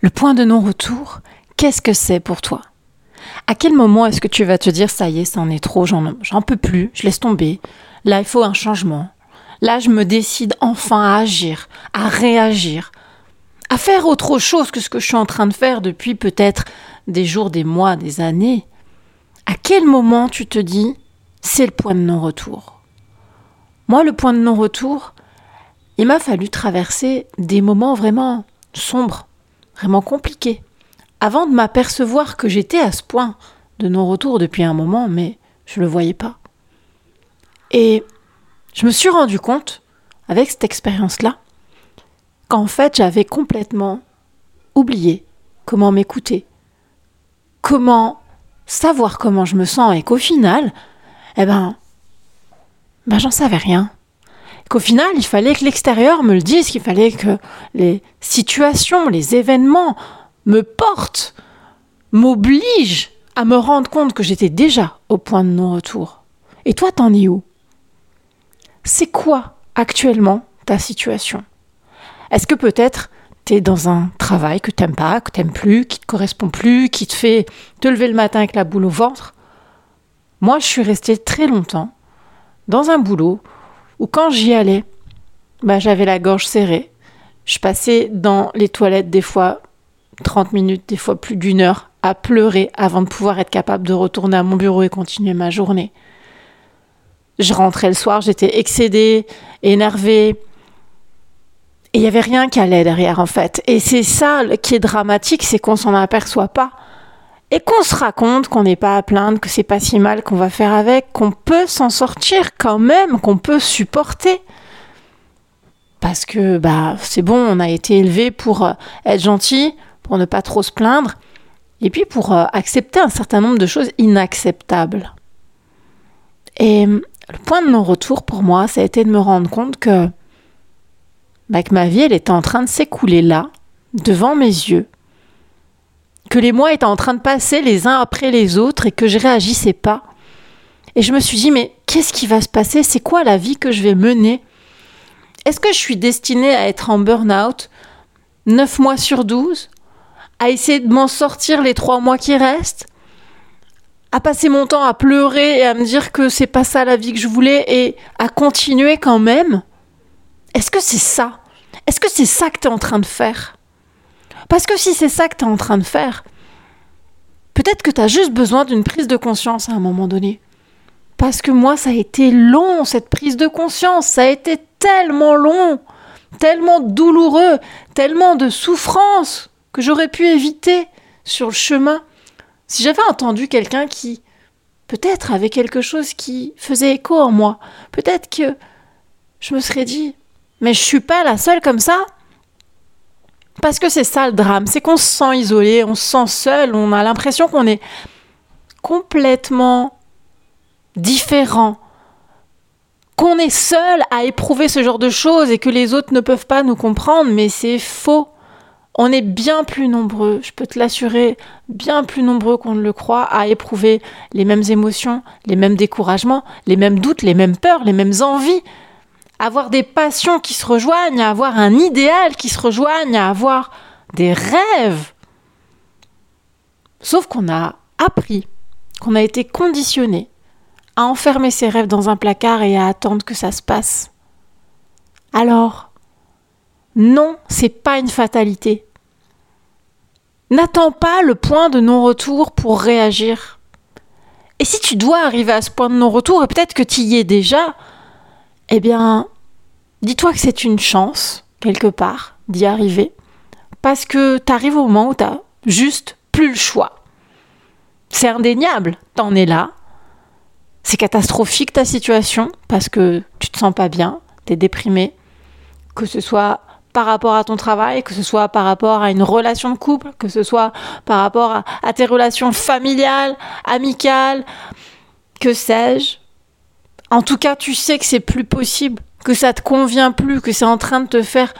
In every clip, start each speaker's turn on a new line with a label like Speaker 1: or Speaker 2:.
Speaker 1: Le point de non-retour, qu'est-ce que c'est pour toi? À quel moment est-ce que tu vas te dire ça y est, ça en est trop, j'en, j'en peux plus, je laisse tomber, là il faut un changement, là je me décide enfin à agir, à réagir, à faire autre chose que ce que je suis en train de faire depuis peut-être des jours, des mois, des années. À quel moment tu te dis c'est le point de non-retour? Moi, le point de non-retour, il m'a fallu traverser des moments vraiment sombres, vraiment compliqués, avant de m'apercevoir que j'étais à ce point de non-retour depuis un moment, mais je ne le voyais pas. Et je me suis rendu compte, avec cette expérience-là, qu'en fait j'avais complètement oublié comment m'écouter, comment savoir comment je me sens et qu'au final, eh ben, ben j'en savais rien. Qu'au final, il fallait que l'extérieur me le dise, qu'il fallait que les situations, les événements me portent, m'obligent à me rendre compte que j'étais déjà au point de non-retour. Et toi, t'en es où? C'est quoi actuellement ta situation? Est-ce que peut-être tu es dans un travail que t'aimes pas, que t'aimes plus, qui te correspond plus, qui te fait te lever le matin avec la boule au ventre? Moi, je suis restée très longtemps dans un boulot où quand j'y allais, bah, j'avais la gorge serrée. Je passais dans les toilettes des fois 30 minutes, des fois plus d'une heure, à pleurer avant de pouvoir être capable de retourner à mon bureau et continuer ma journée. Je rentrais le soir, j'étais excédée, énervée, et il n'y avait rien qui allait derrière, en fait. Et c'est ça qui est dramatique, c'est qu'on s'en aperçoit pas. Et qu'on se raconte qu'on n'est pas à plaindre, que c'est pas si mal qu'on va faire avec, qu'on peut s'en sortir quand même, qu'on peut supporter. Parce que, bah, c'est bon, on a été élevé pour euh, être gentil, pour ne pas trop se plaindre, et puis pour euh, accepter un certain nombre de choses inacceptables. Et le point de non-retour pour moi, ça a été de me rendre compte que bah, que ma vie, elle était en train de s'écouler là, devant mes yeux, que les mois étaient en train de passer les uns après les autres et que je réagissais pas. Et je me suis dit, mais qu'est-ce qui va se passer? C'est quoi la vie que je vais mener? Est-ce que je suis destinée à être en burn-out 9 mois sur 12 À essayer de m'en sortir les 3 mois qui restent à passer mon temps à pleurer et à me dire que c'est pas ça la vie que je voulais et à continuer quand même? Est-ce que c'est ça? Est-ce que c'est ça que tu es en train de faire? Parce que si c'est ça que tu es en train de faire, peut-être que tu as juste besoin d'une prise de conscience à un moment donné. Parce que moi, ça a été long, cette prise de conscience. Ça a été tellement long, tellement douloureux, tellement de souffrance que j'aurais pu éviter sur le chemin. Si j'avais entendu quelqu'un qui, peut-être, avait quelque chose qui faisait écho en moi, peut-être que je me serais dit, mais je suis pas la seule comme ça. Parce que c'est ça le drame, c'est qu'on se sent isolé, on se sent seul, on a l'impression qu'on est complètement différent, qu'on est seul à éprouver ce genre de choses et que les autres ne peuvent pas nous comprendre, mais c'est faux. On est bien plus nombreux, je peux te l'assurer, bien plus nombreux qu'on ne le croit à éprouver les mêmes émotions, les mêmes découragements, les mêmes doutes, les mêmes peurs, les mêmes envies avoir des passions qui se rejoignent, à avoir un idéal qui se rejoigne, à avoir des rêves. Sauf qu'on a appris, qu'on a été conditionné à enfermer ses rêves dans un placard et à attendre que ça se passe. Alors, non, c'est pas une fatalité. N'attends pas le point de non-retour pour réagir. Et si tu dois arriver à ce point de non-retour, et peut-être que tu y es déjà, eh bien, dis-toi que c'est une chance, quelque part, d'y arriver, parce que tu arrives au moment où tu juste plus le choix. C'est indéniable, t'en es là. C'est catastrophique ta situation, parce que tu te sens pas bien, tu es déprimé, que ce soit par rapport à ton travail, que ce soit par rapport à une relation de couple, que ce soit par rapport à tes relations familiales, amicales, que sais-je. En tout cas, tu sais que c'est plus possible, que ça te convient plus, que c'est en train de te faire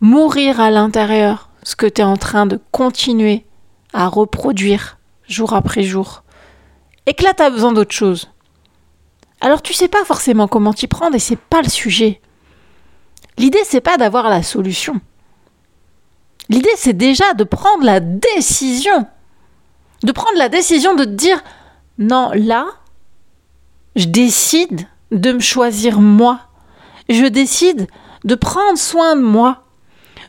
Speaker 1: mourir à l'intérieur, ce que tu es en train de continuer à reproduire jour après jour. Et que là, tu as besoin d'autre chose. Alors tu sais pas forcément comment t'y prendre et c'est pas le sujet. L'idée c'est pas d'avoir la solution. L'idée, c'est déjà de prendre la décision. De prendre la décision de te dire, non, là, je décide de me choisir moi. Je décide de prendre soin de moi.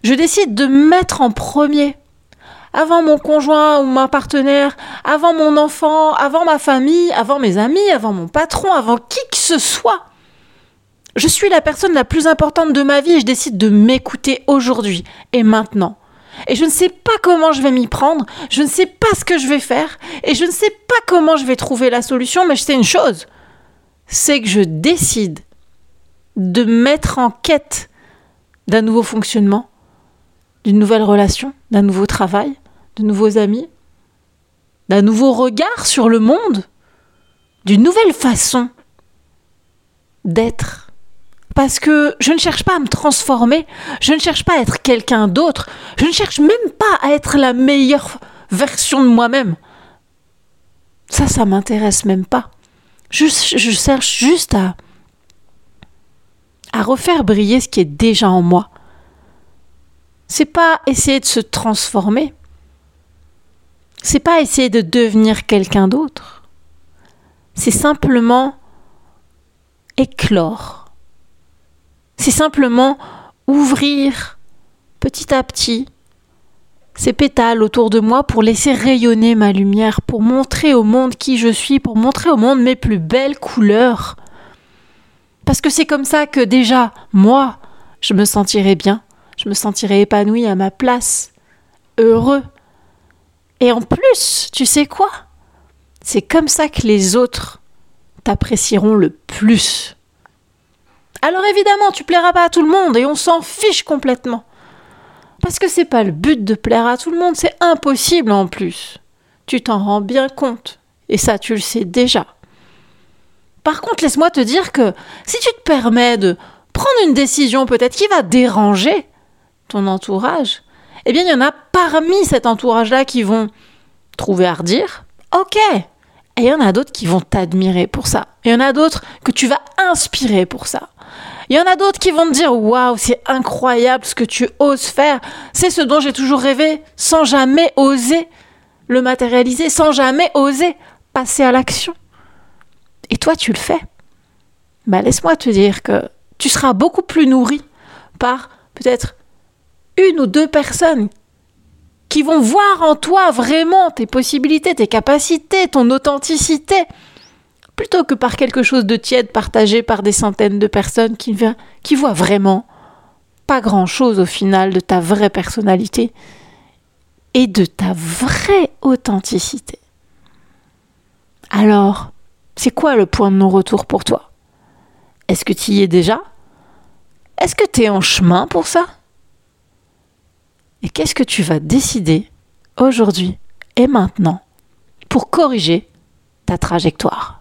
Speaker 1: Je décide de me mettre en premier. Avant mon conjoint ou ma partenaire, avant mon enfant, avant ma famille, avant mes amis, avant mon patron, avant qui que ce soit. Je suis la personne la plus importante de ma vie et je décide de m'écouter aujourd'hui et maintenant. Et je ne sais pas comment je vais m'y prendre, je ne sais pas ce que je vais faire, et je ne sais pas comment je vais trouver la solution, mais je sais une chose, c'est que je décide de mettre en quête d'un nouveau fonctionnement, d'une nouvelle relation, d'un nouveau travail, de nouveaux amis, d'un nouveau regard sur le monde, d'une nouvelle façon d'être parce que je ne cherche pas à me transformer, je ne cherche pas à être quelqu'un d'autre, je ne cherche même pas à être la meilleure version de moi-même. Ça, ça m'intéresse même pas. Je, cherche juste à, à refaire briller ce qui est déjà en moi. C'est pas essayer de se transformer. C'est pas essayer de devenir quelqu'un d'autre. C'est simplement éclore c'est simplement ouvrir petit à petit ces pétales autour de moi pour laisser rayonner ma lumière, pour montrer au monde qui je suis, pour montrer au monde mes plus belles couleurs. Parce que c'est comme ça que déjà, moi, je me sentirai bien, je me sentirai épanoui à ma place, heureux. Et en plus, tu sais quoi? C'est comme ça que les autres t'apprécieront le plus. Alors évidemment, tu plairas pas à tout le monde et on s'en fiche complètement. Parce que c'est pas le but de plaire à tout le monde, c'est impossible en plus. Tu t'en rends bien compte. Et ça, tu le sais déjà. Par contre, laisse-moi te dire que si tu te permets de prendre une décision peut-être qui va déranger ton entourage, eh bien, il y en a parmi cet entourage-là qui vont trouver à redire. Ok. Et il y en a d'autres qui vont t'admirer pour ça. Il y en a d'autres que tu vas inspirer pour ça. Il y en a d'autres qui vont te dire Waouh, c'est incroyable ce que tu oses faire. C'est ce dont j'ai toujours rêvé, sans jamais oser le matérialiser, sans jamais oser passer à l'action. Et toi, tu le fais. Bah, laisse-moi te dire que tu seras beaucoup plus nourri par peut-être une ou deux personnes qui vont voir en toi vraiment tes possibilités, tes capacités, ton authenticité, plutôt que par quelque chose de tiède partagé par des centaines de personnes qui, qui voient vraiment pas grand-chose au final de ta vraie personnalité et de ta vraie authenticité. Alors, c'est quoi le point de non-retour pour toi? Est-ce que tu y es déjà? Est-ce que tu es en chemin pour ça? Et qu'est-ce que tu vas décider aujourd'hui et maintenant pour corriger ta trajectoire?